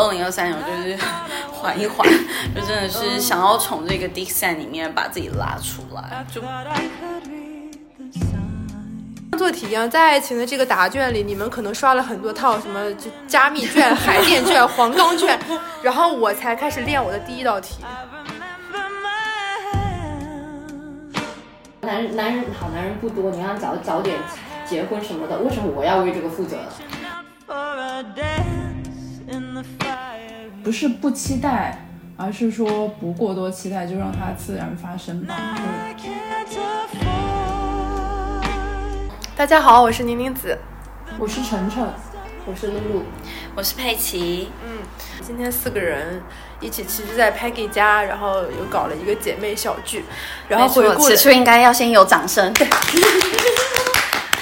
二零二三年我就是 缓一缓，就真的是想要从这个 d i x a n 里面把自己拉出来，就。做题一样，在爱情的这个答卷里，你们可能刷了很多套什么就加密卷、海淀卷、黄冈卷，然后我才开始练我的第一道题。男人男人好男人不多，你要早早点结婚什么的，为什么我要为这个负责？不是不期待，而是说不过多期待，就让它自然发生吧。大家好，我是宁宁子，我是晨晨，我是露露，我是佩奇。嗯，今天四个人一起其实，在 Peggy 家，然后又搞了一个姐妹小聚，然后回顾。此处应该要先有掌声。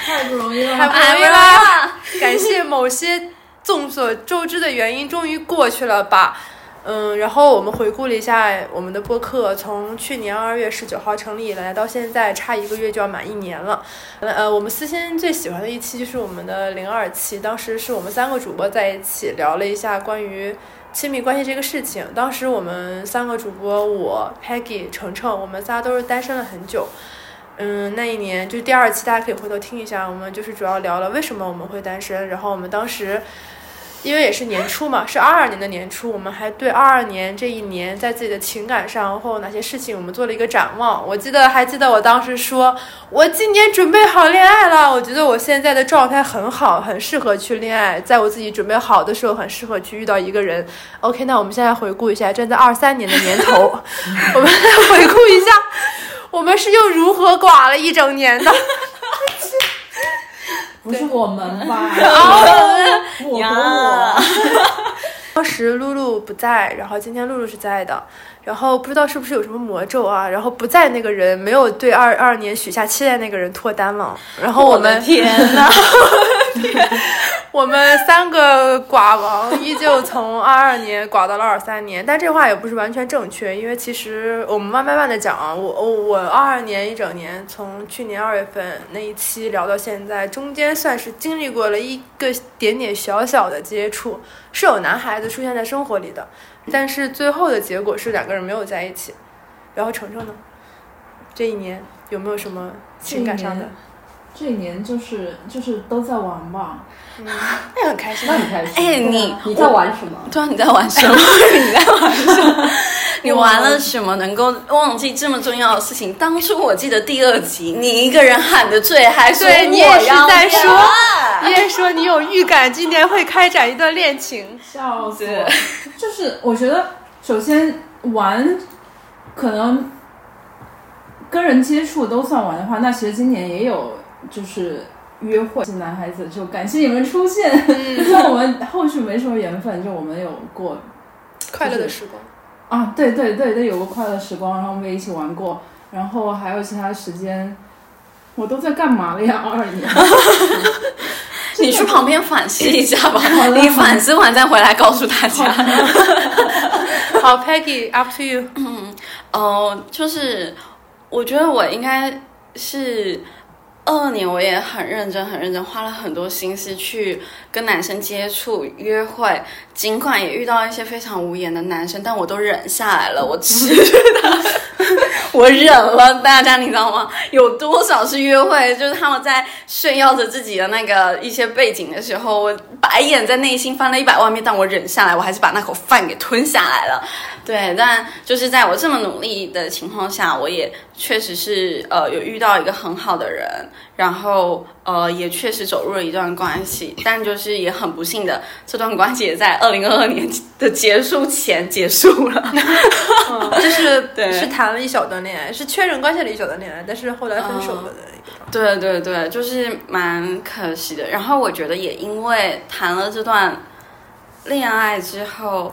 太不容易了，太不容易了！感谢某些众所周知的原因，终于过去了吧。嗯，然后我们回顾了一下我们的播客，从去年二月十九号成立以来到现在，差一个月就要满一年了。呃，我们私心最喜欢的一期就是我们的零二期，当时是我们三个主播在一起聊了一下关于亲密关系这个事情。当时我们三个主播，我 Peggy、程程，我们仨都是单身了很久。嗯，那一年就第二期，大家可以回头听一下，我们就是主要聊了为什么我们会单身，然后我们当时。因为也是年初嘛，是二二年的年初，我们还对二二年这一年在自己的情感上或哪些事情，我们做了一个展望。我记得还记得我当时说，我今年准备好恋爱了。我觉得我现在的状态很好，很适合去恋爱，在我自己准备好的时候，很适合去遇到一个人。OK，那我们现在回顾一下，站在二三年的年头，我们来回顾一下，我们是又如何寡了一整年的。不是我们吧？我我。当时露露不在，然后今天露露是在的，然后不知道是不是有什么魔咒啊？然后不在那个人没有对二二年许下期待那个人脱单了，然后我们天哪！我们三个寡王依旧从二二年寡到了二三年，但这话也不是完全正确，因为其实我们慢慢慢的讲啊，我我我二二年一整年，从去年二月份那一期聊到现在，中间算是经历过了一个点点小小的接触，是有男孩子出现在生活里的，但是最后的结果是两个人没有在一起。然后程程呢，这一年有没有什么情感上的？这一年就是就是都在玩吧。那很开心，那很开心。哎，你你在玩什么？对啊，你在玩什么？你在玩什么？你玩了什么能够忘记这么重要的事情？当初我记得第二集，你一个人喊的最嗨，对你也是在说，你也说你有预感今年会开展一段恋情，笑死！就是我觉得，首先玩，可能跟人接触都算玩的话，那其实今年也有就是。约会是男孩子，就感谢你们出现。那我们后续没什么缘分，就我们有过快乐的时光啊，对对对对，有过快乐时光，然后我们也一起玩过，然后还有其他时间，我都在干嘛了呀？二年，你去旁边反思一下吧，你反思完再回来告诉大家。好，Peggy，up to you。嗯，哦，就是我觉得我应该是。二二年我也很认真，很认真，花了很多心思去跟男生接触、约会。尽管也遇到一些非常无言的男生，但我都忍下来了。我知道，我忍了。大家你知道吗？有多少是约会，就是他们在炫耀着自己的那个一些背景的时候，我白眼在内心翻了一百万遍，但我忍下来，我还是把那口饭给吞下来了。对，但就是在我这么努力的情况下，我也确实是呃有遇到一个很好的人，然后呃也确实走入了一段关系，但就是也很不幸的，这段关系也在二零二二年的结束前结束了。就是对，是谈了一小段恋爱，是确认关系了一小段恋爱，但是后来分手了的一个。对对对，就是蛮可惜的。然后我觉得也因为谈了这段恋爱之后。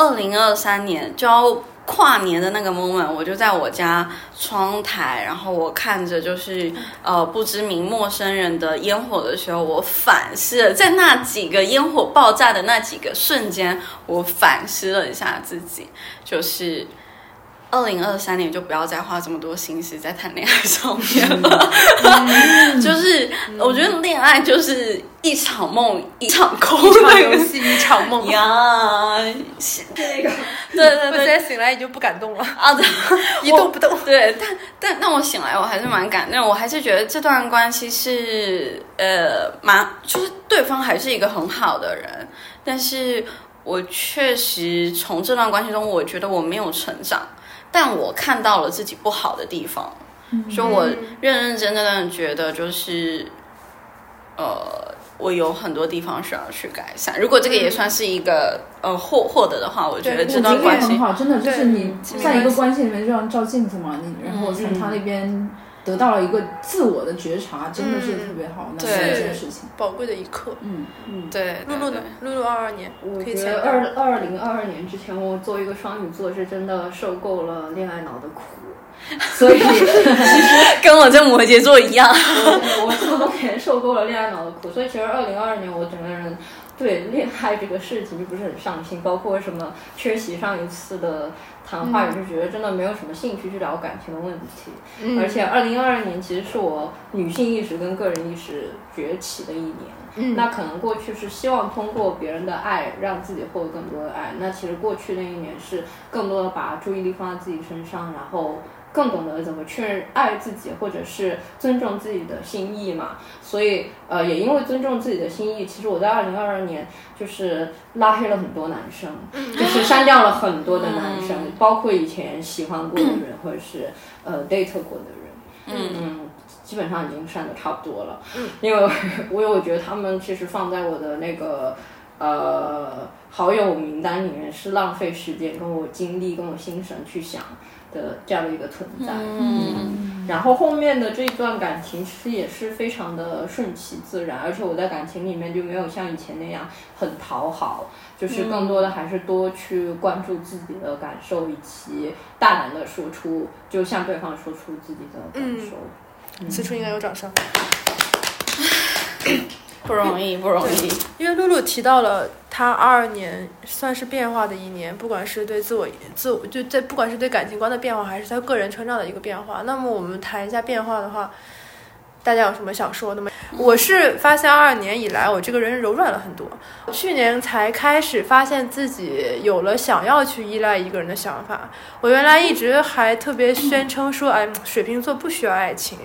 二零二三年就要跨年的那个 moment，我就在我家窗台，然后我看着就是呃不知名陌生人的烟火的时候，我反思了在那几个烟火爆炸的那几个瞬间，我反思了一下自己，就是二零二三年就不要再花这么多心思在谈恋爱上面了。就是我觉得恋爱就是一场梦一场空一场游戏一场梦。呀，这 个对对对。我现在醒来已经不敢动了，啊，对，一动不动。对，但但但我醒来，我还是蛮感动，我还是觉得这段关系是呃蛮，就是对方还是一个很好的人，但是我确实从这段关系中，我觉得我没有成长，但我看到了自己不好的地方，所以我认认真真的觉得就是呃。我有很多地方需要去改善。如果这个也算是一个、呃获获得的话，我觉得这段关系很好，真的就是你在一个关系关系里面就像照镜子嘛，你然后从他那边得到了一个自我的觉察，真的是特别好那对是一件事情。宝贵的一刻。嗯嗯，对露露呢？露露二二年我觉得二二零二二年之前，我作为一个双鱼座，是真的受够了恋爱脑的苦，所以 跟我在摩羯座一样。我我这么多年受够了恋爱脑的苦，所以其实二零二二年我整个人对恋爱这个事情就不是很上心，包括什么缺席上一次的谈话，也是觉得真的没有什么兴趣去聊感情的问题。嗯而且二零二二年其实是我女性意识跟个人意识崛起的一年。嗯那可能过去是希望通过别人的爱让自己获得更多的爱，那其实过去那一年是更多的把注意力放在自己身上，然后更懂得怎么去爱自己，或者是尊重自己的心意嘛。所以呃，也因为尊重自己的心意，其实我在二零二二年就是拉黑了很多男生，就是删掉了很多的男生，包括以前喜欢过的人，或者是呃 date 过的人。嗯基本上已经删的差不多了。嗯，因为我 有我觉得他们其实放在我的那个呃好友名单里面是浪费时间、跟我精力、跟我心神去想的这样的一个存在。嗯，然后后面的这一段感情其实也是非常的顺其自然，而且我在感情里面就没有像以前那样很讨好，就是更多的还是多去关注自己的感受，以及大胆的说出，就向对方说出自己的感受。此处应该有掌声。不容易，不容易。因为露露提到了她二二年算是变化的一年，不管是对自我、自我就在不管是对感情观的变化，还是她个人成长的一个变化。那么我们谈一下变化的话，大家有什么想说的吗？我是发现二二年以来，我这个人柔软了很多。去年才开始发现自己有了想要去依赖一个人的想法。我原来一直还特别宣称说，哎，水瓶座不需要爱情。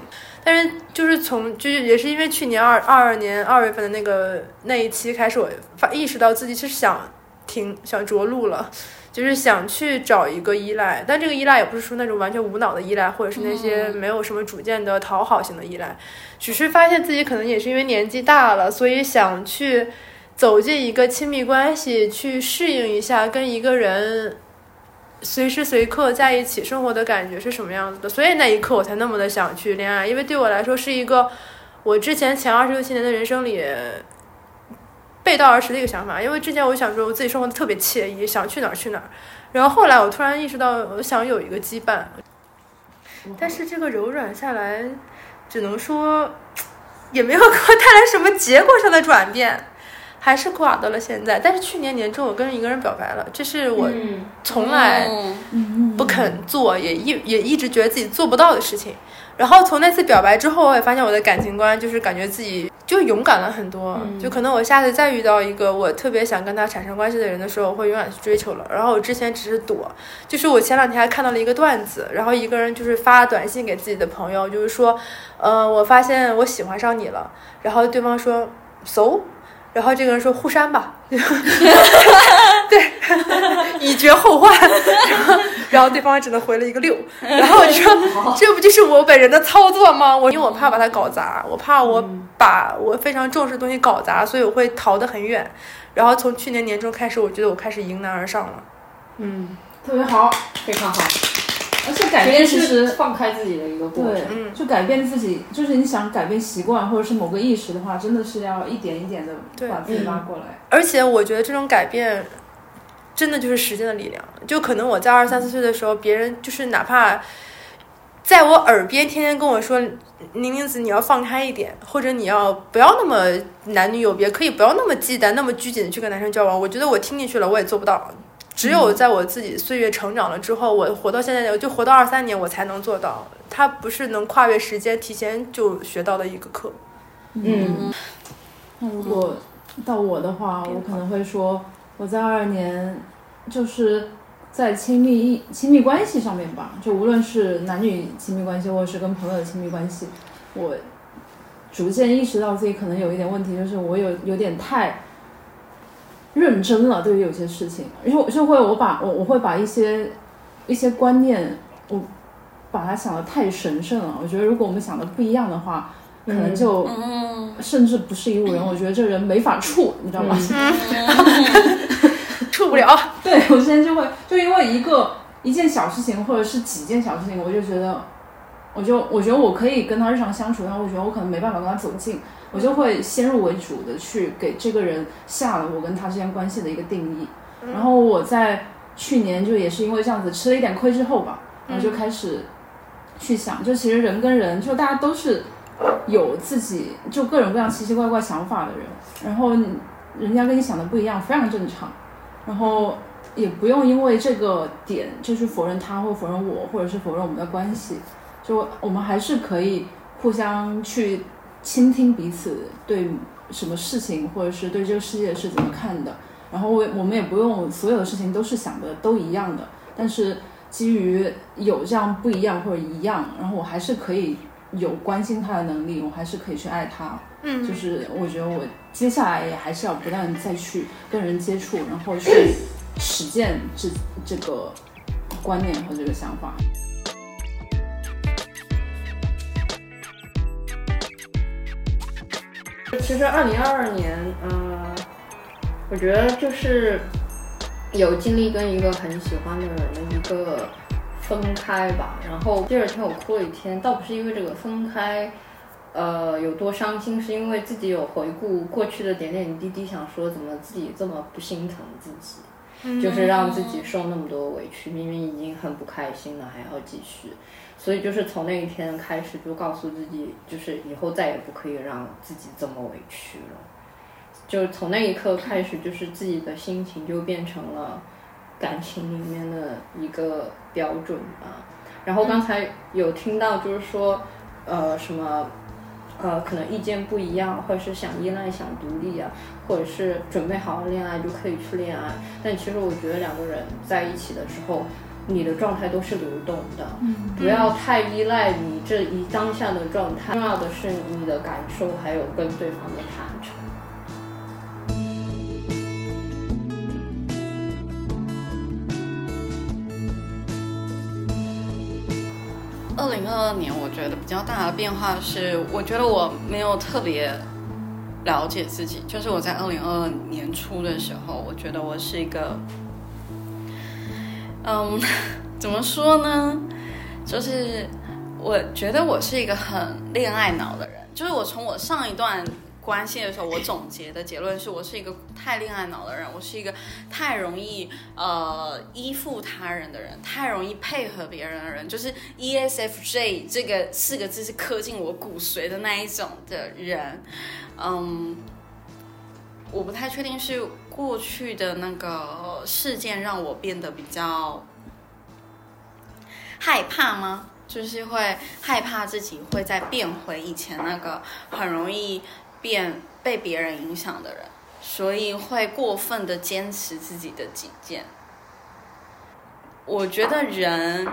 但是就是从就是也是因为去年二二二年二月份的那个那一期开始，我发意识到自己是想停想着陆了，就是想去找一个依赖，但这个依赖也不是说那种完全无脑的依赖，或者是那些没有什么主见的讨好型的依赖，只是发现自己可能也是因为年纪大了，所以想去走进一个亲密关系，去适应一下跟一个人。随时随刻在一起生活的感觉是什么样子的？所以那一刻我才那么的想去恋爱，因为对我来说是一个我之前前二十六七年的人生里背道而驰的一个想法。因为之前我想说我自己生活的特别惬意，想去哪儿去哪儿，然后后来我突然意识到，我想有一个羁绊，但是这个柔软下来，只能说 也没有给我带来什么结果上的转变。还是垮到了现在，但是去年年中我跟一个人表白了，这是我嗯从来嗯不肯做，也一也一直觉得自己做不到的事情。然后从那次表白之后，我也发现我的感情观就是感觉自己就勇敢了很多。就可能我下次再遇到一个我特别想跟他产生关系的人的时候，我会勇敢去追求了。然后我之前只是躲，就是我前两天还看到了一个段子，然后一个人就是发短信给自己的朋友，就是说，呃，我发现我喜欢上你了。然后对方说，so。然后这个人说互删吧，对，以绝后患。然后，然后对方只能回了一个六。然后我就说，这不就是我本人的操作吗？我因为我怕把它搞砸，我怕我把我非常重视的东西搞砸，所以我会逃得很远。然后从去年年中开始，我觉得我开始迎难而上了。嗯，特别好，非常好，而且改变其实放开自己的一个过程。，嗯就改变自己，就是你想改变习惯或者是某个意识的话，真的是要一点一点的对把自己拉过来。而且我觉得这种改变，真的就是时间的力量。就可能我在二十三四岁的时候，别人就是哪怕在我耳边天天跟我说：“宁宁子，你要放开一点，或者你要不要那么男女有别，可以不要那么忌惮、那么拘谨的去跟男生交往。”我觉得我听进去了，我也做不到。只有在我自己岁月成长了之后，我活到现在，就活到二三年，我才能做到。它不是能跨越时间提前就学到的一个课。嗯，那如果到我的话，我可能会说，我在二二年就是在亲密亲密关系上面吧，就无论是男女亲密关系，或者是跟朋友的亲密关系，我逐渐意识到自己可能有一点问题，就是我有有点太认真了，对于有些事情，因为就会我把我我会把一些一些观念，我把它想的太神圣了。我觉得如果我们想的不一样的话，可能就嗯，甚至不是一路人，我觉得这人没法处，你知道吗？处不了。对我现在就会就因为一个一件小事情或者是几件小事情，我就觉得，我就我觉得我可以跟他日常相处，但我觉得我可能没办法跟他走近，我就会先入为主的去给这个人下了我跟他之间关系的一个定义。然后我在去年就也是因为这样子吃了一点亏之后吧，然后就开始去想，就其实人跟人就大家都是有自己就各种各样奇奇怪怪想法的人，然后人家跟你想的不一样，非常正常。然后也不用因为这个点就去否认他，或否认我，或者是否认我们的关系。就我们还是可以互相去倾听彼此对什么事情，或者是对这个世界是怎么看的。然后我我们也不用所有的事情都是想的都一样的，但是基于有这样不一样或者一样，然后我还是可以有关心他的能力，我还是可以去爱他。嗯，就是我觉得我接下来也还是要不断再去跟人接触，然后去实践这这个观念和这个想法。其实二零二二年，嗯、我觉得就是有经历跟一个很喜欢的人的一个分开吧。然后第二天我哭了一天，倒不是因为这个分开，呃，有多伤心，是因为自己有回顾过去的点点滴滴，想说怎么自己这么不心疼自己，就是让自己受那么多委屈，明明已经很不开心了，还要继续。所以就是从那一天开始，就告诉自己，就是以后再也不可以让自己这么委屈了。就从那一刻开始，就是自己的心情就变成了感情里面的一个标准吧。然后刚才有听到，就是说，呃，什么，呃，可能意见不一样，或者是想依赖、想独立啊，或者是准备好了恋爱就可以去恋爱。但其实我觉得两个人在一起的时候，你的状态都是流动的，不要太依赖你这一当下的状态。重要的是你的感受，还有跟对方的坦诚。二零二二年我觉得比较大的变化是，我觉得我没有特别了解自己。就是我在二零二二年初的时候，我觉得我是一个，嗯，怎么说呢？就是我觉得我是一个很恋爱脑的人。就是我从我上一段关系的时候，我总结的结论是我是一个太恋爱脑的人，我是一个太容易呃依附他人的人，太容易配合别人的人，就是 ESFJ 这个四个字是刻进我骨髓的那一种的人。嗯，我不太确定是过去的那个事件让我变得比较害怕吗？就是会害怕自己会再变回以前那个很容易变被别人影响的人，所以会过分的坚持自己的己见。我觉得人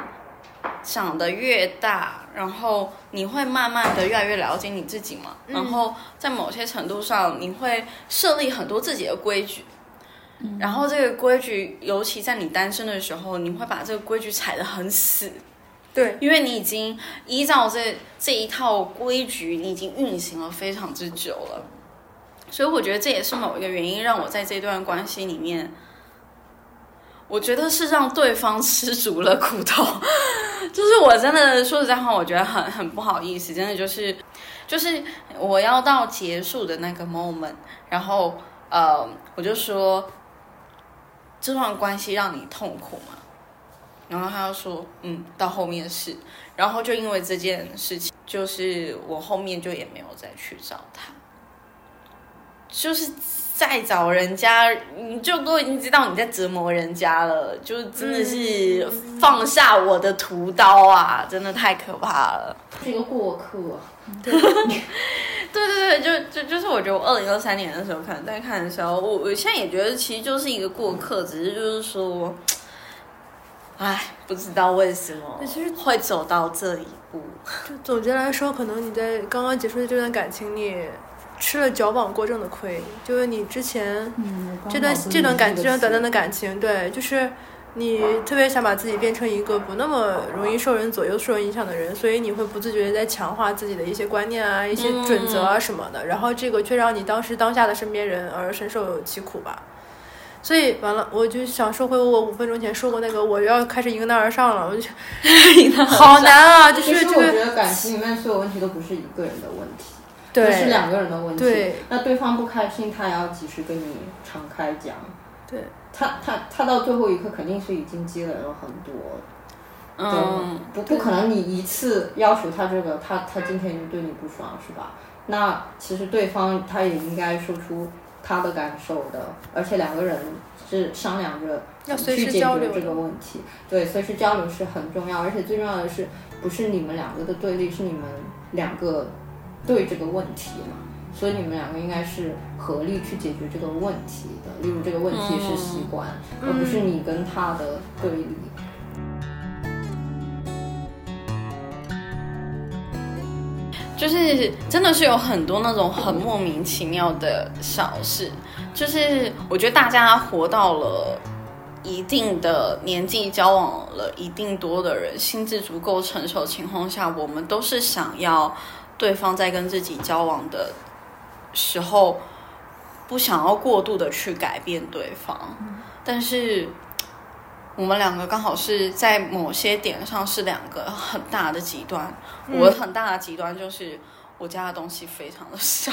长得越大，然后你会慢慢的越来越了解你自己嘛，然后在某些程度上，你会设立很多自己的规矩。然后这个规矩，尤其在你单身的时候，你会把这个规矩踩得很死，对，因为你已经依照这这一套规矩，你已经运行了非常之久了，所以我觉得这也是某一个原因，让我在这段关系里面，我觉得是让对方吃足了苦头。就是我真的说实在话，我觉得很很不好意思，真的就是就是我要到结束的那个 moment，然后呃，我就说这段关系让你痛苦吗？然后他就说，嗯，到后面是，然后就因为这件事情，就是我后面就也没有再去找他。就是再找人家，你就都已经知道你在折磨人家了，就真的是放下我的屠刀啊！真的太可怕了。是一个过客。对对对，就就就是我觉得我二零二三年的时候看在看的时候，我我现在也觉得其实就是一个过客，只是就是说，唉，不知道为什么其实会走到这一步。就总结来说，可能你在刚刚结束的这段感情里吃了矫枉过正的亏，就是你之前嗯，这段好这段感这这段短暂的感情，对，就是你特别想把自己变成一个不那么容易受人左右、受人影响的人，所以你会不自觉的在强化自己的一些观念啊、一些准则啊什么的，然后这个却让你当时当下的身边人而深受其苦吧。所以完了，我就想说回我五分钟前说过那个我要开始迎难而上了，我就 好难啊，就是这个我觉得感情里面所有问题都不是一个人的问题，都是两个人的问题。对，那对方不开心，他也要及时跟你敞开讲。对，他他他到最后一刻肯定是已经积累了很多，嗯，不不可能你一次要求他这个，他他今天就对你不爽是吧？那其实对方他也应该说出他的感受的，而且两个人是商量着去解决这个问题。对，随时交流是很重要，而且最重要的是，不是你们两个的对立，是你们两个对这个问题嘛。所以你们两个应该是合力去解决这个问题的。例如这个问题是习惯，而不是你跟他的对立。就是真的是有很多那种很莫名其妙的小事，就是我觉得大家活到了一定的年纪，交往了一定多的人，心智足够成熟的情况下，我们都是想要对方在跟自己交往的时候，不想要过度的去改变对方，但是。我们两个刚好是在某些点上是两个很大的极端。我很大的极端就是我家的东西非常的少，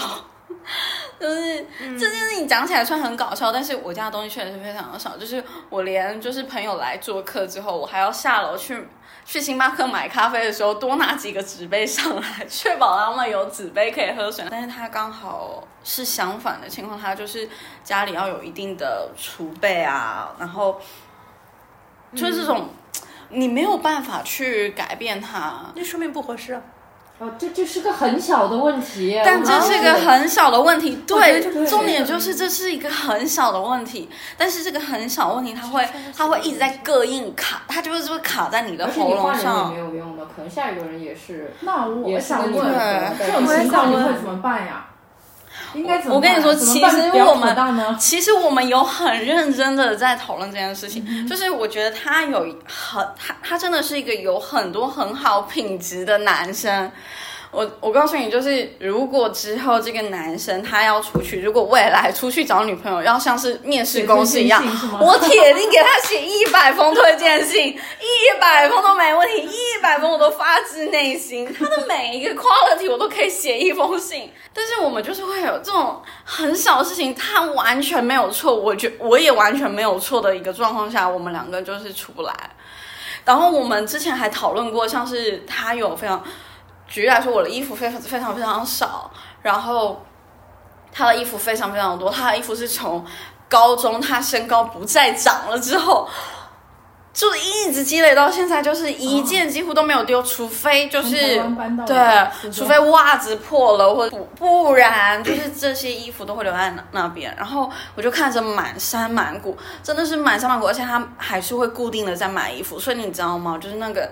就是、这件事情讲起来虽然很搞笑，但是我家的东西确实是非常的少。就是我连就是朋友来做客之后，我还要下楼去去星巴克买咖啡的时候多拿几个纸杯上来，确保他们有纸杯可以喝水。但是他刚好是相反的情况，他就是家里要有一定的储备啊，然后。就是这种，你没有办法去改变它，那说明不合适啊。哦，这这是个很小的问题，但这是一个很小的问题。对，重点就是这是一个很小的问题，但是这个很小问题，它会它会一直在膈应卡，它就是会卡在你的而且喉你换人也咙上没。有用的，可能下一个人也是。那我想问，这种情况你会怎么办呀？应该怎么办？我跟你说其实我们？其实我们有很认真的在讨论这件事情，嗯就是我觉得他有很他他真的是一个有很多很好品质的男生。我我告诉你，就是如果之后这个男生他要出去，如果未来出去找女朋友，要像是面试公司一样我铁定给他写一百封推荐信，一百封都没问题，一百封我都发自内心，他的每一个 quality 我都可以写一封信。但是我们就是会有这种很小的事情，他完全没有错，我觉我也完全没有错的一个状况下，我们两个就是出不来。然后我们之前还讨论过，像是他有非常，举例来说，我的衣服非常非常非常少，然后他的衣服非常非常多，他的衣服是从高中他身高不再长了之后。就一直积累到现在，就是一件几乎都没有丢，除非就是对除非袜子破了或者不不然就是这些衣服都会留在那那边。然后我就看着满山满谷，真的是满山满谷，而且他还是会固定的在买衣服，所以你知道吗？就是那个，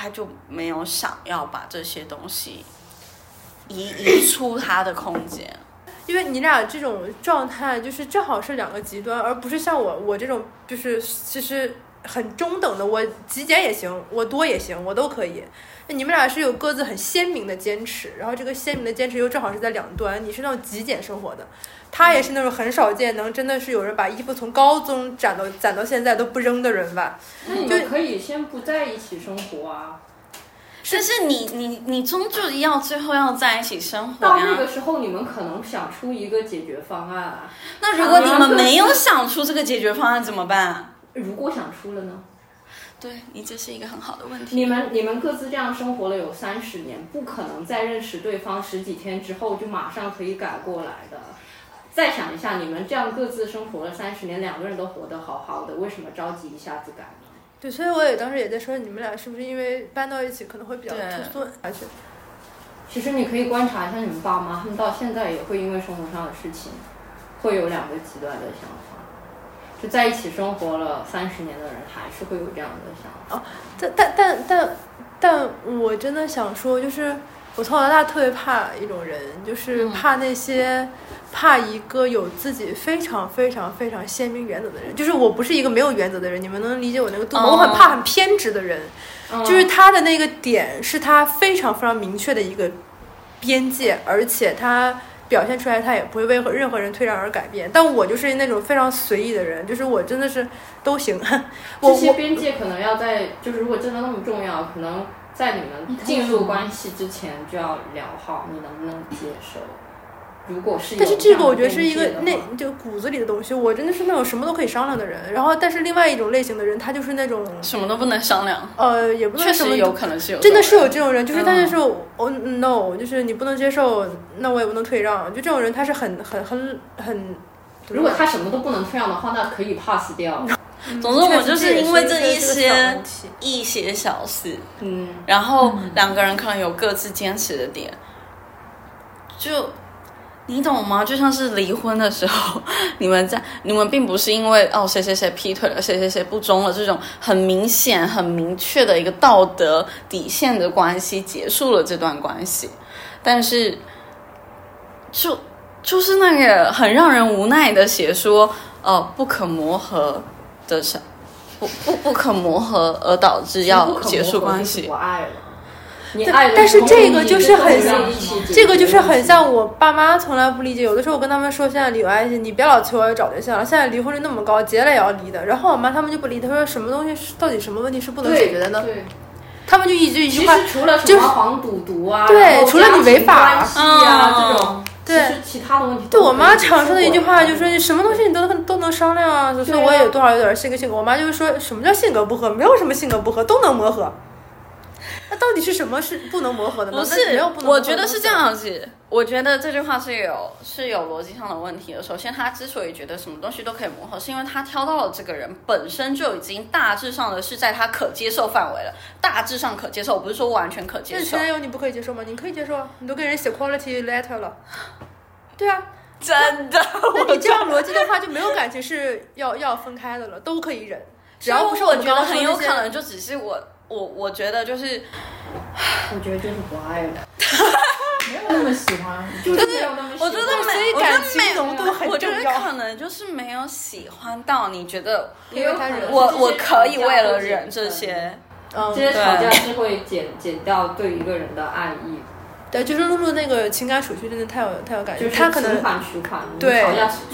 他就没有想要把这些东西移移出他的空间。因为你俩这种状态就是正好是两个极端，而不是像我我这种就是其实很中等的，我极简也行，我多也行，我都可以。那你们俩是有各自很鲜明的坚持，然后这个鲜明的坚持又正好是在两端，你是那种极简生活的，他也是那种很少见能真的是有人把衣服从高中攒到攒到现在都不扔的人吧。那你们可以先不在一起生活啊。但是你你你终究要最后要在一起生活到那。个时候，你们可能想出一个解决方案啊。那如果你们没有想出这个解决方案怎么办？如果想出了呢？对你这是一个很好的问题。你们你们各自这样生活了有三十年，不可能在认识对方十几天之后就马上可以改过来的。再想一下，你们这样各自生活了三十年，两个人都活得好好的，为什么着急一下子改呢？对，所以我也当时也在说，你们俩是不是因为搬到一起可能会比较对突顺，而且其实你可以观察一下你们爸妈，他们到现在也会因为生活上的事情，会有两个极端的想法。就在一起生活了三十年的人，还是会有这样的想法。哦但但但但但我真的想说，就是我从小到大特别怕一种人，就是嗯怕那些、怕一个有自己非常非常非常鲜明原则的人。就是我不是一个没有原则的人，你们能理解我那个度吗？哦我很怕很偏执的人，嗯就是他的那个点是他非常非常明确的一个边界，而且他。表现出来，他也不会为任何人退让而改变。但我就是那种非常随意的人，就是我真的是都行。这些边界可能要在，就是如果真的那么重要，可能在你们进入关系之前就要聊好，你能不能接受。如果是但是这个我觉得是一个那就骨子里的东西。我真的是那种什么都可以商量的人。然后，但是另外一种类型的人，他就是那种什么都不能商量，呃，也不能确实有可能是有，真的是有这种人，就是他就嗯是哦、no，就是你不能接受，那我也不能退让。就这种人，他是很很很很。如果他什么都不能退让的话，那可以 pass 掉。总之我就是因为这一些一些小事，嗯，然后两个人可能有各自坚持的点，就你懂吗？就像是离婚的时候，你们在你们并不是因为哦谁谁谁劈腿了，谁谁谁不忠了这种很明显、很明确的一个道德底线的关系结束了这段关系，但是就就是那个很让人无奈的写说，哦不可磨合的小。不不不可磨合而导致要结束关系，我爱了。你但但是这个就是很这个就是很像我爸妈从来不理解，有的时候我跟他们说现在离关系，你别老催我找对象了，现在离婚率那么高，结了也要离的。然后我妈他们就不理，他说什么东西是到底什么问题是不能解决的呢？对，他们就一句一句话，其实除了什么黄赌毒啊，对除了你违法啊、嗯这种，对其其他的问题对我妈常说的一句话就是说你什么东西你都能都能商量啊，所以我也多少有点性格性格。我妈就是说什么叫性格不合，没有什么性格不合，都能磨合。那到底是什么是不能磨合的呢？不是我觉得是这样子。我觉得这句话是有是有逻辑上的问题的。首先，他之所以觉得什么东西都可以磨合，是因为他挑到了这个人本身就已经大致上的是在他可接受范围了，大致上可接受，我不是说完全可接受那前。男友你不可以接受吗？你可以接受啊，你都跟人写 quality letter 了。对啊，真的，那你这样逻辑的话，就没有感情是要要分开的了，都可以忍，只要不是我们觉得很有可能就只是我我我觉得就是我觉得就是不爱了，没有那么喜欢，就是没有那么喜欢。我觉得所以没，我觉感情得没浓度很我觉得可能就是没有喜欢到你觉得因为他忍我我可以为了忍这些。嗯这，些吵架是会减减掉对一个人的爱意，对，就是露露那个情感储蓄真的太有太有感觉，就是他可能存款取款，你对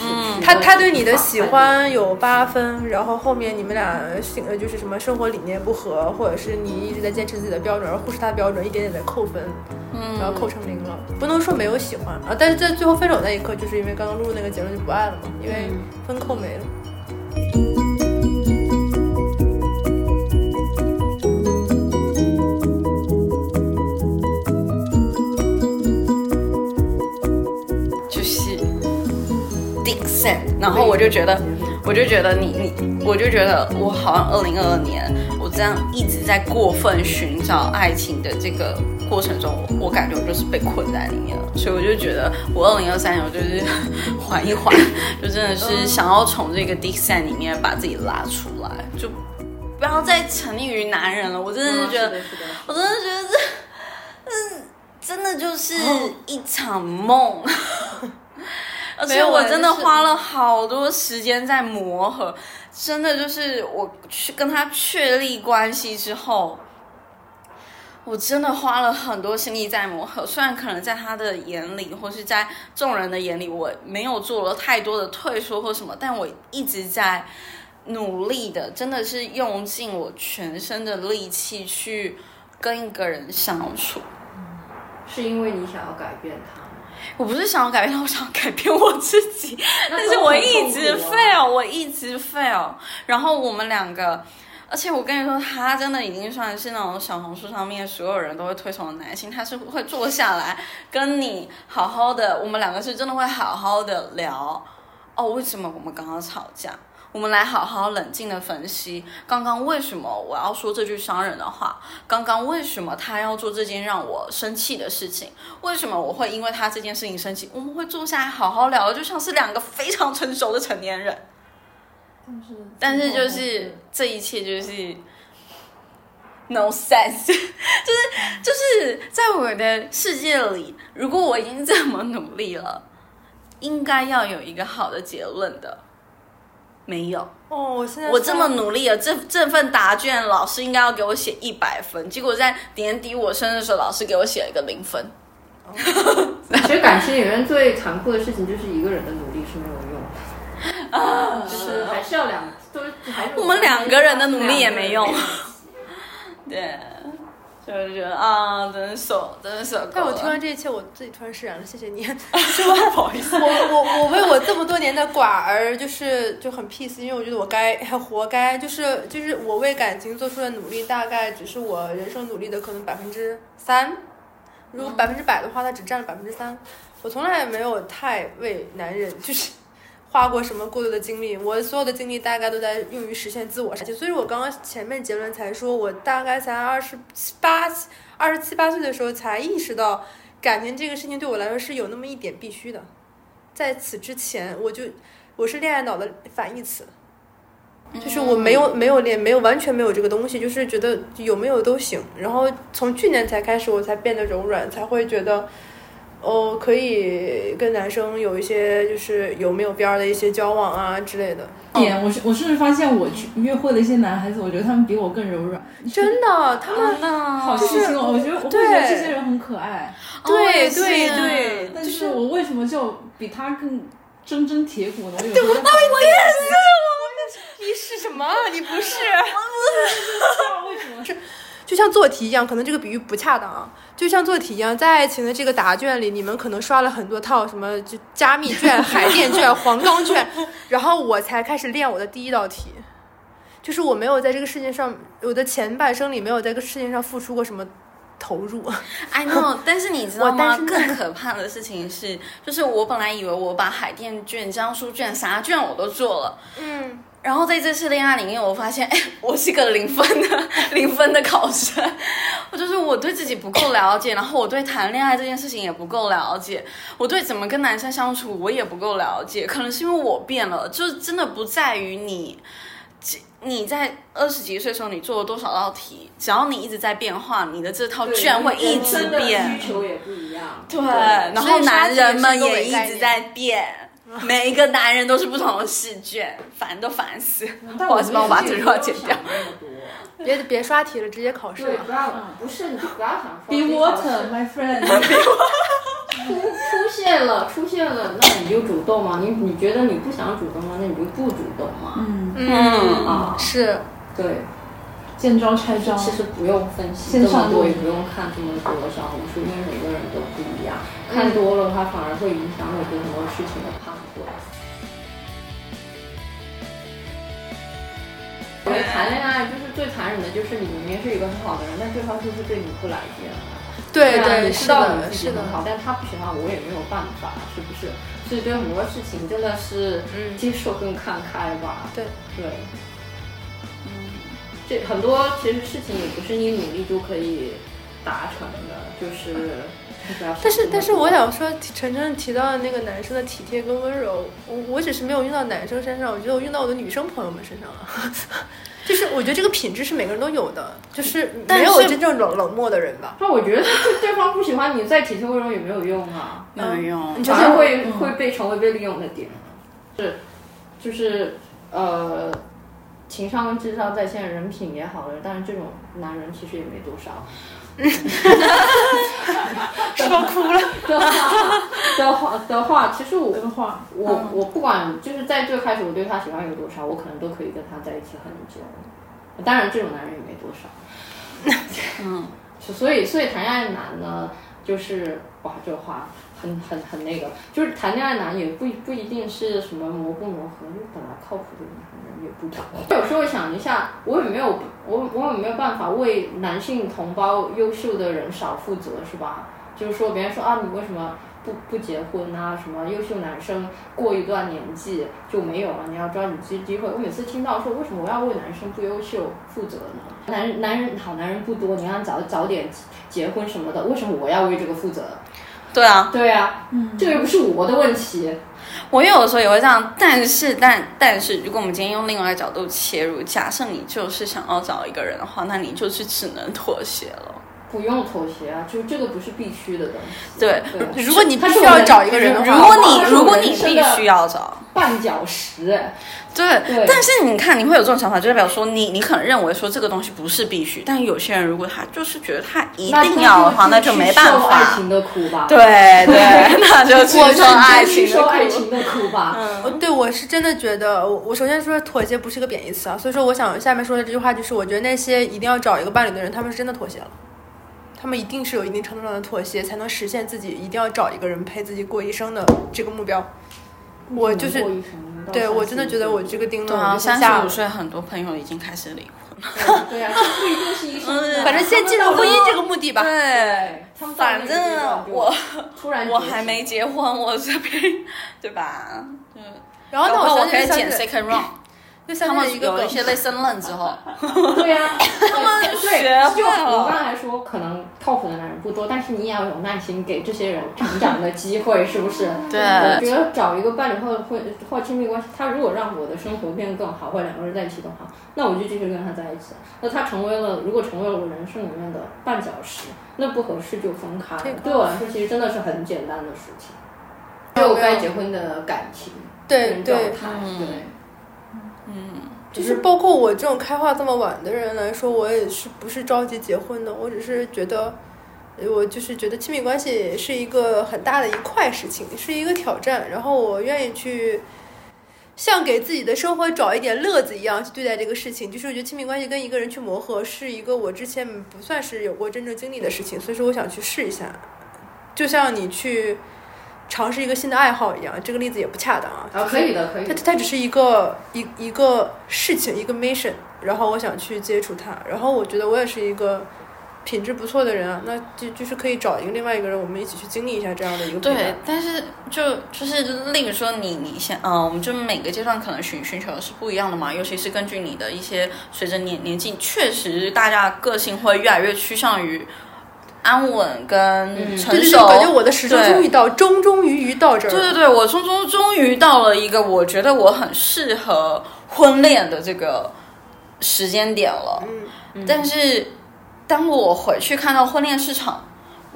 嗯他他对你的喜欢有八分，然后后面你们俩性呃就是什么生活理念不合，或者是你一直在坚持自己的标准，而忽视他的标准，一点点的扣分，嗯然后扣成零了。不能说没有喜欢啊，但是在最后分手那一刻，就是因为刚刚露露那个结论就不爱了嘛，因为分扣没了。然后我就觉得，我就觉得你你，我就觉得我好像二零二二年，我这样一直在过分寻找爱情的这个过程中，我我感觉我就是被困在里面了，所以我就觉得我二零二三年我就是缓一缓，就真的是想要从这个 Dixon 里面把自己拉出来，就不要再沉溺于男人了。我真的是觉得。我真的觉得这，嗯，真的就是一场梦。而且我真的花了好多时间在磨合，真的就是我去跟他确立关系之后，我真的花了很多心力在磨合。虽然可能在他的眼里，或是在众人的眼里，我没有做了太多的退缩或什么，但我一直在努力的，真的是用尽我全身的力气去跟一个人相处。是因为你想要改变他吗？我不是想要改变他，我想要改变我自己，但是我一直 fail，我一直 fail。然后我们两个，而且我跟你说，他真的已经算是那种小红书上面所有人都会推崇的男性，他是会坐下来跟你好好的，我们两个是真的会好好的聊。哦，为什么我们刚刚吵架？我们来好好冷静的分析，刚刚为什么我要说这句伤人的话？刚刚为什么他要做这件让我生气的事情？为什么我会因为他这件事情生气？我们会坐下来好好聊，就像是两个非常成熟的成年人。但是就是这一切就是 no sense，就是就是在我的世界里，如果我已经这么努力了，应该要有一个好的结论的。没有，哦，我现在我这么努力了，这这份答卷老师应该要给我写一百分，结果在年底我生日的时候，老师给我写了一个零分。其实感情里面最残酷的事情就是一个人的努力是没有用的，啊，就是还是要两，就是还是我们两个人的努力也没用。对，所以我就觉得啊，真是受，真是受够了。但我听完这一切，我自己突然释然了，谢谢你。是吧？不好意思，我我我为我这么多年的寡儿，就是就很 peace，因为我觉得我该 活该，就是就是我为感情做出的努力，大概只是我人生努力的可能百分之三。如果百分之百的话，它只占了百分之三。我从来也没有太为男人就是花过什么过多的精力，我所有的精力大概都在用于实现自我实现。所以我刚刚前面结论才说，我大概才二十七八、二十七八岁的时候才意识到，感情这个事情对我来说是有那么一点必须的。在此之前，我就我是恋爱脑的反义词，就是我没有没有恋，没有完全没有这个东西，就是觉得有没有都行。然后从去年才开始，我才变得柔软，才会觉得。哦，可以跟男生有一些就是有没有边儿的一些交往啊之类的。点，我是我甚至发现我去约会的一些男孩子，我觉得他们比我更柔软，真的，他们那好细心哦。我觉得我会觉得这些人很可爱，对对对，但是我为什么就比他更铮铮铁骨呢？我有时对，我也是，我你是什么？你不是？为什么是？就像做题一样，可能这个比喻不恰当啊。就像做题一样，在爱情的这个答卷里，你们可能刷了很多套什么就加密卷、海淀卷、黄冈卷，然后我才开始练我的第一道题，就是我没有在这个世界上，我的前半生里没有在这个世界上付出过什么投入。I know，但是你知道吗？更可怕的事情是，就是我本来以为我把海淀卷、江苏卷、啥卷我都做了，嗯，然后在这次恋爱里面，我发现，哎，我是个零分的 零分的考生。我就是我对自己不够了解，然后我对谈恋爱这件事情也不够了解，我对怎么跟男生相处我也不够了解。可能是因为我变了，就是真的不在于你。你在二十几岁的时候，你做了多少道题？只要你一直在变化，你的这套卷会一直变。需求也不一样。对，然后男人们也一直在变，每一个男人都是不同的试卷，烦都烦死。但不好意思，帮我把这句话剪掉。别别刷题了，直接考试对，吧。不要不是，你不要想说 Be 这考试 water, my friend。出出现了，出现了，那你就主动嘛。你你觉得你不想主动吗？那你就不主动嘛。嗯，嗯，啊，是，对，见招拆招。其实不用分析这么多，也不用看这么多小红书，因为每个人都不一样。看多了，它反而会影响你对很多事情的判断。我觉得谈恋爱就是最残忍的，就是你明明是一个很好的人，但对方就是对你不来电了。对对，是的，知道你自己是的很，好，但他不喜欢我也没有办法，是不是？所以对很多事情真的是嗯接受跟看开吧。对对，嗯，这很多其实事情也不是你努力就可以达成的，就是。但是但是我想说，晨晨提到的那个男生的体贴跟温柔，我我只是没有用到男生身上，我觉得我用到我的女生朋友们身上了。就是我觉得这个品质是每个人都有的，就是没有真正冷冷漠的人吧。那我觉得对对方不喜欢你，再体贴温柔也没有用啊，没有用你，就是会、嗯会被成为被利用的点。是，就是呃，情商跟智商在线，人品也好了，但是这种男人其实也没多少。说哭了。的话的话的话，其实我这个话，我我不管，就是在最开始我对他喜欢有多少，我可能都可以跟他在一起很久。当然，这种男人也没多少。嗯，所以所以谈恋爱难呢，就是哇，这话很很很那个，就是谈恋爱难也不不一定是什么磨不磨合，因为本来靠谱的人也不多。有时候想一下，我有没有我我有没有办法为男性同胞优秀的人少负责，是吧？就是说别人说啊，你为什么？不不结婚啊，什么优秀男生过一段年纪就没有了，你要抓紧机机会。我每次听到说为什么我要为男生不优秀负责呢？男男人好男人不多，你要早早点结婚什么的，为什么我要为这个负责？对啊，对啊，嗯这个又不是我的问题。我有的时候也会这样，但是但但是，如果我们今天用另外一个角度切入，假设你就是想要找一个人的话，那你就是只能妥协了。不用妥协啊，就这个不是必须的东西。对，如果你必须要找一个人的话，如果你如果你必须要找绊脚石，对。但是你看，你会有这种想法，就代表说你你可能认为说这个东西不是必须，但有些人如果他就是觉得他一定要的话，那就没办法。爱情的苦吧。对对，那就去受爱情受爱情的苦吧。嗯，对，我是真的觉得，我首先说妥协不是个贬义词啊，所以说我想下面说的这句话就是，我觉得那些一定要找一个伴侣的人，他们是真的妥协了。他们一定是有一定程度上的妥协，才能实现自己一定要找一个人陪自己过一生的这个目标。我就是，对我真的觉得我这个定论，我三十五岁很多朋友已经开始离婚了。对呀，不一定是一生，反正先进入婚姻这个目的吧。对，反正我突然我还没结婚，我这边对吧？嗯，然后那我可以剪 second round。他们有一些被升任之后，对呀，他们对，就我刚才说，可能靠谱的男人不多，但是你也要有耐心给这些人成长的机会，是不是？对，我觉得找一个伴侣或或或亲密关系，他如果让我的生活变得更好，或两个人在一起更好，那我就继续跟他在一起。那他成为了，如果成为了我人生里面的绊脚石，那不合适就分开。对我来说，其实真的是很简单的事情，没有该结婚的感情，对对对。嗯，就是包括我这种开化这么晚的人来说，我也是不是着急结婚的。我只是觉得，我就是觉得亲密关系是一个很大的一块事情，是一个挑战。然后我愿意去像给自己的生活找一点乐子一样去对待这个事情。就是我觉得亲密关系跟一个人去磨合是一个我之前不算是有过真正经历的事情，所以说我想去试一下。就像你去。尝试一个新的爱好一样，这个例子也不恰当啊。啊，可以的，可以。它它只是一个一一个事情，一个 mission，然后我想去接触它，然后我觉得我也是一个品质不错的人啊，那就就是可以找一个另外一个人，我们一起去经历一下这样的一个。对，但是就就是例如说你你想嗯，我们就每个阶段可能寻寻求的是不一样的嘛，尤其是根据你的一些随着年年纪，确实大家个性会越来越趋向于。安稳跟成熟，感觉我的时钟终于到，终终于于到这儿。对对对，我终终终于到了一个我觉得我很适合婚恋的这个时间点了。嗯，但是当我回去看到婚恋市场。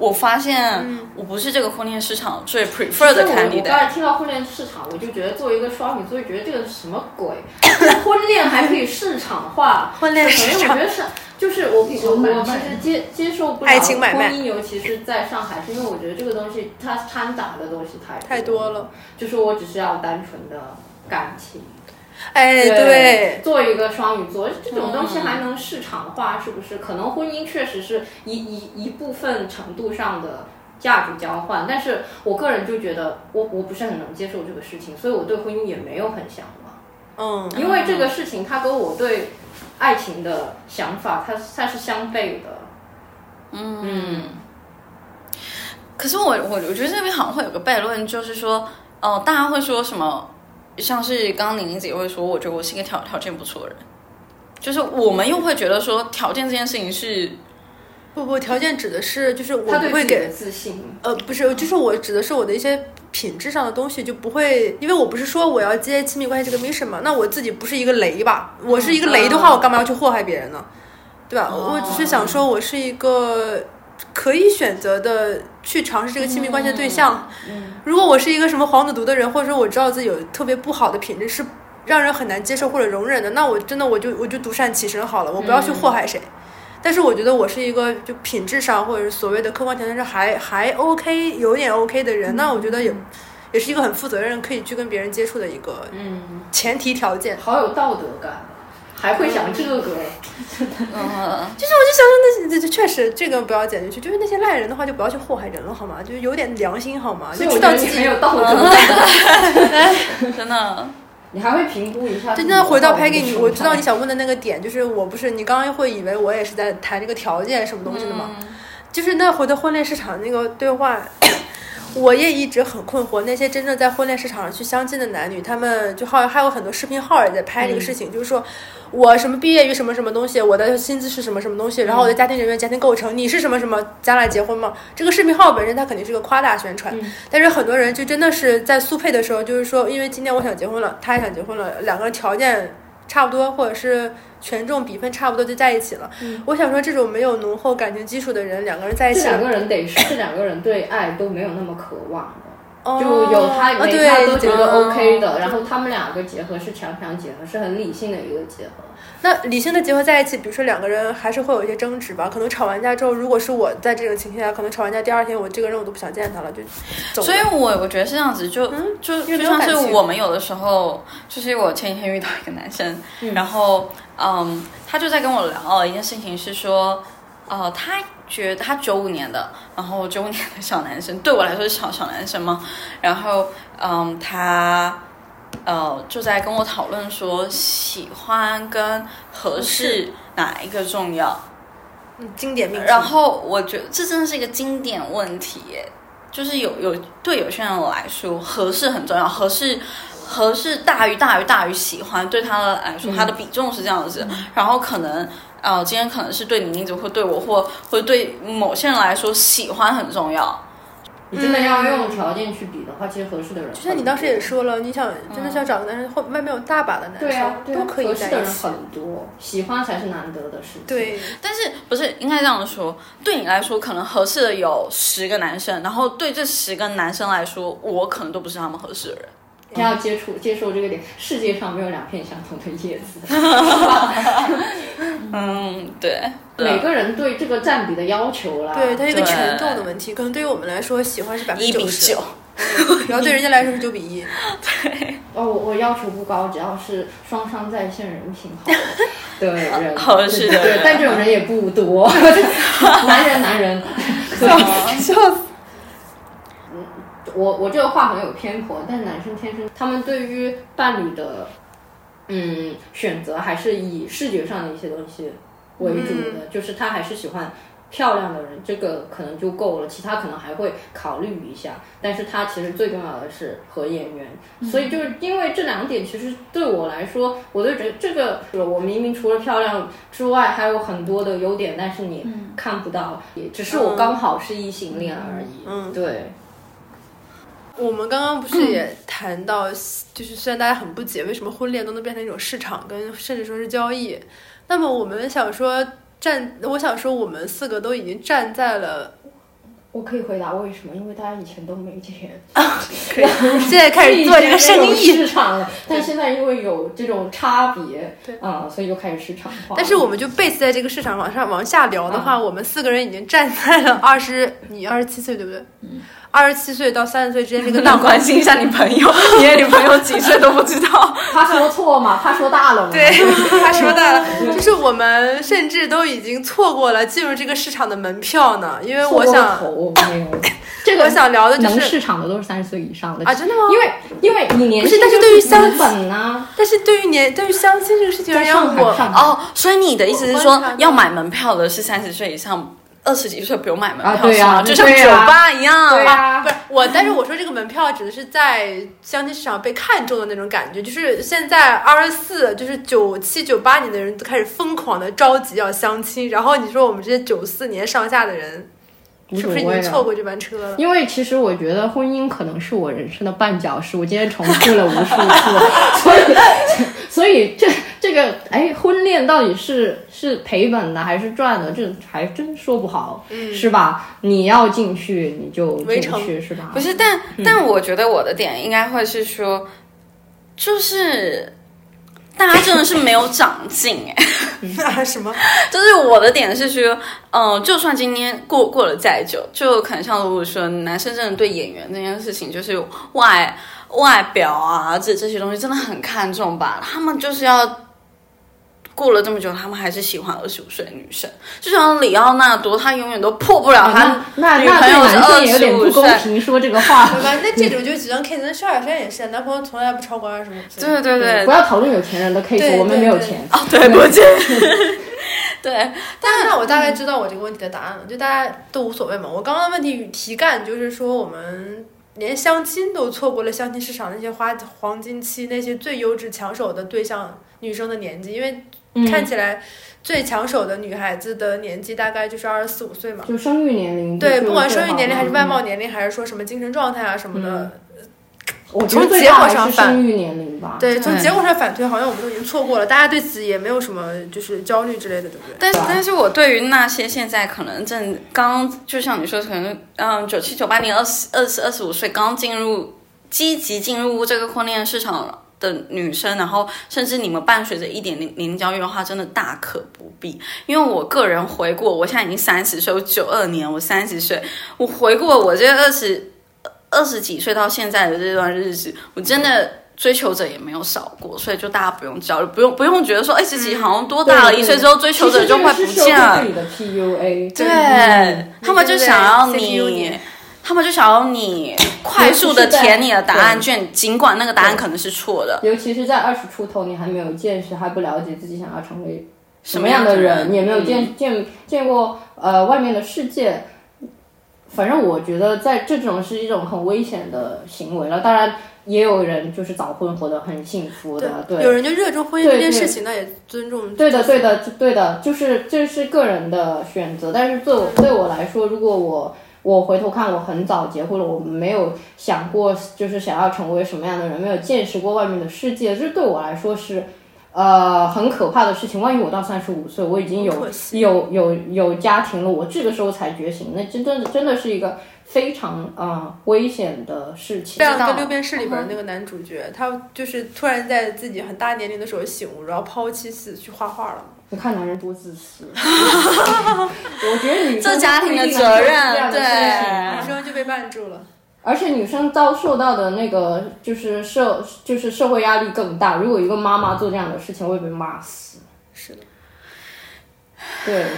我发现我不是这个婚恋市场最 prefer 的 candidate。我刚才听到婚恋市场，我就觉得作为一个双鱼座，就觉得这个是什么鬼？婚恋还可以市场化？婚恋市场？我觉得是，就是我我我其实接接受不了婚姻，尤其是在上海，是因为我觉得这个东西它掺杂的东西太太多了。就是我只是要单纯的感情。哎，对，做一个双鱼座，这种东西还能市场化，是不是？可能婚姻确实是一一一部分程度上的价值交换，但是我个人就觉得，我我不是很能接受这个事情，所以我对婚姻也没有很向往。嗯，因为这个事情它跟我对爱情的想法，它它是相悖的。嗯，可是我我我觉得这边好像会有个悖论，就是说，哦，大家会说什么？像是刚刚玲玲姐会说，我觉得我是一个条条件不错的人，就是我们又会觉得说条件这件事情是不不条件指的是就是我不会给自信，呃不是，就是我指的是我的一些品质上的东西就不会，因为我不是说我要接亲密关系这个 mission 嘛，那我自己不是一个雷吧？我是一个雷的话，我干嘛要去祸害别人呢？对吧？我只是想说我是一个。可以选择的去尝试这个亲密关系的对象。嗯，如果我是一个什么黄赌毒的人，或者说我知道自己有特别不好的品质，是让人很难接受或者容忍的，那我真的我就我就独善其身好了，我不要去祸害谁。但是我觉得我是一个就品质上或者是所谓的客观条件上还还 OK 有点 OK 的人，那我觉得也也是一个很负责任可以去跟别人接触的一个嗯前提条件。好有道德感，还会讲这个。嗯，就是我就想说那这这确实这个不要剪进去，就是那些烂人的话就不要去祸害人了好吗？就是有点良心好吗？所就以我觉得很知道自己有道德感。真的，你还会评估一下。真的回到拍给你，我知道你想问的那个点，就是我不是你刚刚会以为我也是在谈这个条件什么东西的吗？就是那回到婚恋市场那个对话，我也一直很困惑，那些真正在婚恋市场上去相亲的男女，他们就好像还有很多视频号也在拍这个事情，就是说我什么毕业于什么什么东西，我的薪资是什么什么东西，然后我的家庭人员、家庭构成，你是什么什么，咱俩结婚吗？这个视频号本身它肯定是个夸大宣传，但是很多人就真的是在速配的时候，就是说，因为今天我想结婚了，他也想结婚了，两个人条件差不多，或者是权重比分差不多就在一起了。我想说，这种没有浓厚感情基础的人，两个人在一起，这两个人得是这两个人对爱都没有那么渴望就有他没啊对他都觉得嗯 OK 的，然后他们两个结合是强强结合，是很理性的一个结合。那理性的结合在一起，比如说两个人还是会有一些争执吧，可能吵完架之后，如果是我在这种情况下，可能吵完架第二天，我这个人我都不想见他了，就走了。所以我我觉得是这样子，就、嗯就就像是我们有的时候，就是我前几天遇到一个男生，然后嗯，他就在跟我聊一件事情，是说，呃，他觉得他九五年的，然后九五年的小男生，对我来说是小小男生嘛，然后嗯，他。呃，就在跟我讨论说，喜欢跟合适哪一个重要？嗯经典命题。然后我觉得这真的是一个经典问题耶，就是有有对有些人来说，合适很重要，合适合适大于大于大于喜欢，对他的来说，他的比重是这样子。然后可能呃，今天可能是对你一直会对我，或或对某些人来说，喜欢很重要。你真的要用条件去比的话，其实合适的人就像你当时也说了，你想真的想找个男生，后外面有大把的男生，对啊，对啊都可以合适的人。很多，喜欢才是难得的事情。对，但是不是应该这样说？对你来说，可能合适的有十个男生，然后对这十个男生来说，我可能都不是他们合适的人。你要接触接受这个点，世界上没有两片相同的叶子。嗯，对，每个人对这个占比的要求啦，对，它是一个对权重的问题，可能对于我们来说，喜欢是百分一比之十九，，然后对人家来说是九比一。对。哦，我我要求不高，只要是双商在线、人品好的。人，合适的。对对，但这种人也不多，男人男人，笑死！我我这个话很有偏颇，但男生天生他们对于伴侣的嗯选择还是以视觉上的一些东西为主的，就是他还是喜欢漂亮的人，这个可能就够了，其他可能还会考虑一下，但是他其实最重要的是合眼缘，所以就是因为这两点，其实对我来说，我就觉得这个我明明除了漂亮之外，还有很多的优点，但是你看不到，也只是我刚好是异性恋而已，嗯。对。我们刚刚不是也谈到，就是虽然大家很不解为什么婚恋都能变成一种市场，跟甚至说是交易，那么我们想说站，我想说我们四个都已经站在了，我可以回答为什么，因为大家以前都没钱，可以。现在开始做这个生意，市场了，但现在因为有这种差别，对。啊、所以就开始市场化。但是我们就 base 在这个市场往上往下聊的话，我们四个人已经站在了二十，你二十七岁对不对？嗯，二十七岁到三十岁之间这个档那关心一下你朋友，你连你朋友几岁都不知道。他说错嘛，他说大了嘛，对，他说大了，就是我们甚至都已经错过了进入这个市场的门票呢，因为我想。这个 我想聊的就是，能市场的都是三十岁以上的啊真的吗？因为因为你年轻不是但是对于相资本呢，但是对于年对于相亲这个事情而言，在上海我哦，所以你的意思是说要买门票的是三十岁以上，二十几岁不用买门票，啊对是吗啊就像酒吧一样。对啊不是我，但是我说这个门票指的是在相亲市场被看中的那种感觉，就是现在二十四，就是九七九八年的人都开始疯狂的着急要相亲，然后你说我们这些九四年上下的人，是不是已经错过这班车了？因为其实我觉得婚姻可能是我人生的绊脚石，我今天重复了无数次，所以所以这这个哎，婚恋到底是是赔本的还是赚的，这还真说不好，是吧？你要进去你就进去，是吧？不是，但但我觉得我的点应该会是说，就是大家真的是没有长进哎、什么？就是我的点是说，嗯、就算今天过过了再久，就可能像如果说，男生真的对演员这件事情，就是外外表啊，这这些东西真的很看重吧？他们就是要过了这么久，他们还是喜欢二十五岁的女生。就像里奥纳多，他永远都破不了他女朋友是男生也有点不公25岁平，说这个话。对吧？那这种就只能 case，那萧亚轩也是，男朋友从来不超过二十五岁。对对对不要讨论有钱人的 case，对我们没有对钱。哦，对不起，对，但是那我大概知道我这个问题的答案了，就大家都无所谓嘛。我刚刚的问题与题干就是说，我们连相亲都错过了相亲市场那些花黄金期那些最优质抢手的对象女生的年纪，因为嗯看起来最抢手的女孩子的年纪大概就是二十四五岁嘛。就生育年龄，对，不管生育年龄还是外貌年龄，还是说什么精神状态啊什么的，我觉得从结最大还果上反是生育年龄吧。对，从结果上反推，好像我们都已经错过了，大家对此也没有什么就是焦虑之类的，对不对？但是但是我对于那些现在可能正刚，就像你说，可能嗯九七九八年二十二十二十五岁刚进入积极进入这个婚恋市场的女生，然后甚至你们伴随着一点零零焦虑的话，真的大可不必。因为我个人回顾，我现在已经三十岁，我九二年，我三十岁，我回顾我这二十二十几岁到现在的这段日子，我真的。追求者也没有少过，所以就大家不用焦虑，不用不用觉得说，哎，自己好像多大了，一岁之后追求者就快不见了对。他们就想要你，他们就想要你快速的填你的答案卷，尽管那个答案可能是错的。尤其是在二十出头，你还没有见识，还不了解自己想要成为什么么样样的人，你，也没有嗯见见见过呃外面的世界。反正我觉得在这种是一种很危险的行为了。当然，也有人就是早婚活得很幸福的，对。有人就热衷婚姻这件事情，那也尊重。对的，对的，对的，就是这是个人的选择。但是对我对我来说，如果我我回头看，我很早结婚了，我没有想过就是想要成为什么样的人，没有见识过外面的世界，这对我来说是呃很可怕的事情。万一我到三十五岁，我已经有有有有家庭了，我这个时候才觉醒，那真的真的是一个非常呃危险的事情。像知道跟六便士里边那个男主角，他就是突然在自己很大年龄的时候醒悟，然后抛妻子去画画了。你看男人多自私，我觉得女生做家庭的责任能做出这样的事情对女生就被绊住了。而且女生遭受到的那个就是社就是社会压力更大。如果一个妈妈做这样的事情，会被骂死。是的，对，这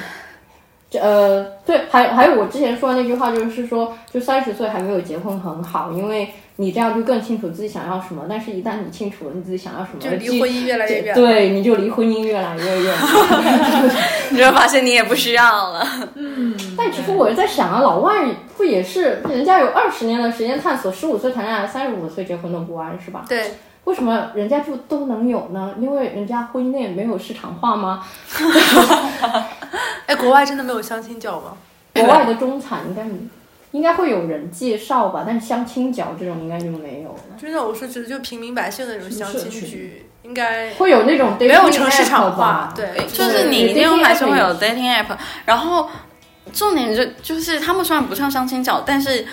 呃，对，还还有我之前说的那句话，就是说，就三十岁还没有结婚很好，因为你这样就更清楚自己想要什么。但是，一旦你清楚了你自己想要什么，就离婚姻越来越远。对，你就离婚姻越来越远。你就会发现你也不需要了。嗯 但其实我在想啊，老外不也是人家有二十年的时间探索，十五岁谈恋爱，三十五岁结婚都不晚是吧？对，为什么人家就都能有呢？因为人家婚内没有市场化吗？哎，国外真的没有相亲角吗？国外的中产应该应该会有人介绍吧，但是相亲角这种应该就没有了。真的，我说指的就平民百姓的那种相亲局，应该会有那种没有成市场化？。对，就是你一定还是会有 dating app，然后重点就就是他们虽然不上相亲角，但是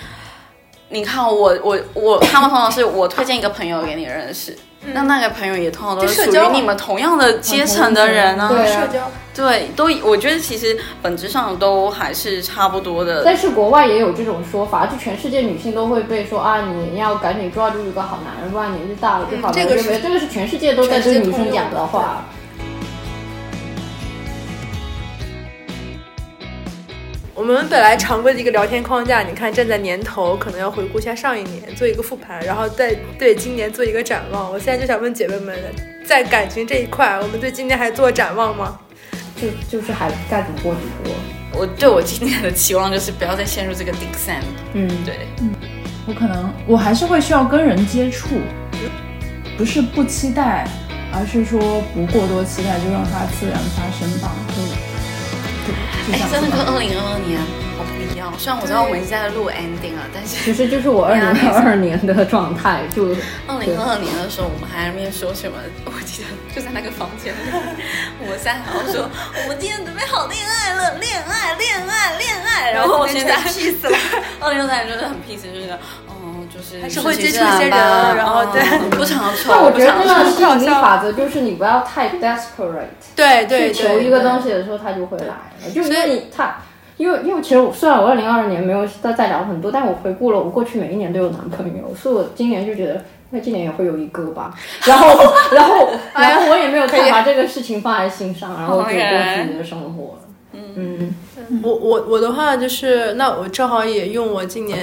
你看我我我他们通常是我推荐一个朋友给你认识，那那个朋友也通常都就是社交啊属于你们同样的阶层的人啊，对啊社交。对，都我觉得其实本质上都还是差不多的。但是国外也有这种说法，就全世界女性都会被说啊，你要赶紧抓住一个好男人，不然年纪大了就好男人这个是这个是全世界都在对女生讲的话。我们本来常规的一个聊天框架，你看站在年头，可能要回顾一下上一年，做一个复盘，然后再对今年做一个展望。我现在就想问姐妹们，在感情这一块，我们对今年还做展望吗？就就是还该怎么过怎么过。我对我今年的期望就是不要再陷入这个 Dick Sand。嗯，对，嗯我可能我还是会需要跟人接触，不是不期待，而是说不过多期待，就让它自然发生吧。就哎，真的。跟二零二二年好不一样。虽然我知道我们已经在录 ending 了，但是其实就是我二零二二年的状态，就 二零二二年的时候，我们还在那边说什么？我记得就在那个房间里，我们三还要说我们今天准备好恋爱了，恋爱，恋爱，恋爱。然后我现在气死了。二零二三就是很 peace，就是嗯，就是还是会接触一些人然后对嗯不长那丑，不我觉得真。的吸引力法则就是你不要太 desperate，对去求一个东西。的时候，它就会来了。就是你它，因为因为其实我虽然我二零二二年没有再再聊很多，但我回顾了我过去每一年都有男朋友，所以我今年就觉得。那今年也会有一个吧，然后，然后，然后我也没有太把这个事情放在心上，然后就过自己的生活了。嗯，我我我的话就是，那我正好也用我今年，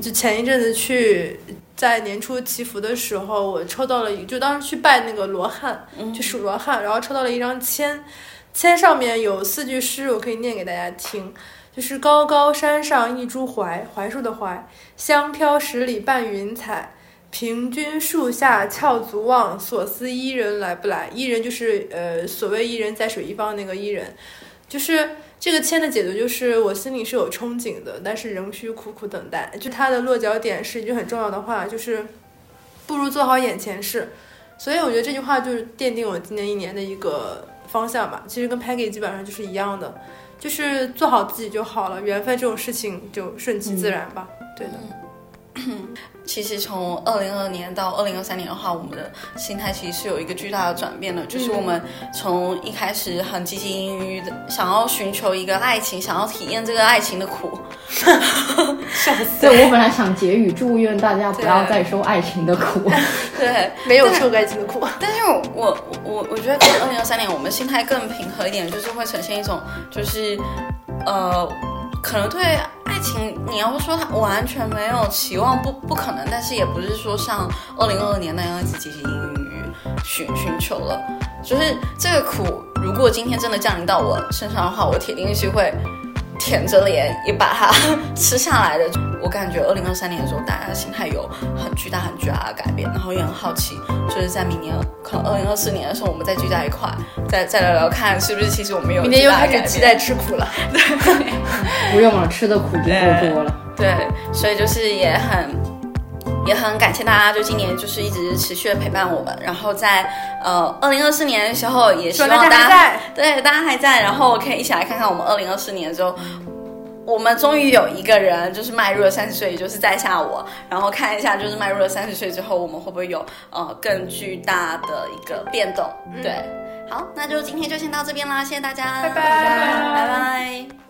就前一阵子去在年初祈福的时候，我抽到了一，就当时去拜那个罗汉，就数罗汉，然后抽到了一张签，签上面有四句诗，我可以念给大家听，就是高高山上一株槐，槐树的槐，香飘十里半云彩。平均树下翘足望，所思伊人来不来？伊人就是呃，所谓伊人在水一方那个伊人，就是这个签的解读就是我心里是有憧憬的，但是仍需苦苦等待。就它的落脚点是一句很重要的话，就是不如做好眼前事。所以我觉得这句话就是奠定我今年一年的一个方向吧。其实跟 Peggy 基本上就是一样的，就是做好自己就好了，缘分这种事情就顺其自然吧。对的。其实从二零二二年到二零二三年的话，我们的心态其实是有一个巨大的转变的。就是我们从一开始很积极于的想要寻求一个爱情，想要体验这个爱情的苦。笑死对，我本来想结语祝愿大家不要再受爱情的苦。对，没有受爱情的苦。但是我我我我觉得，在二零二三年，我们心态更平和一点，就是会呈现一种，就是呃。可能对爱亲，你要说他完全没有期望，不不可能。但是也不是说像二零二二年那样子汲汲营营于寻寻求了。就是这个苦，如果今天真的降临到我身上的话，我铁定是会。舔着脸也把它吃下来的，我感觉二零二三年的时候，大家的心态有很巨大、很巨大的改变，然后也很好奇，就是在明年可能二零二四年的时候，我们再聚在一块，再再聊聊看，是不是其实我们有明年又开始期待吃苦了。对，不用了，吃的苦就够多了。对，所以就是也很。也很感谢大家，就今年就是一直持续的陪伴我们。然后在呃二零二四年的时候，也希望大家对大家还在，然后可以一起来看看我们二零二四年之后，我们终于有一个人就是迈入了三十岁，就是在下我，然后看一下就是迈入了三十岁之后，我们会不会有呃更巨大的一个变动？对，好，那就今天就先到这边啦，谢谢大家，拜拜，拜拜。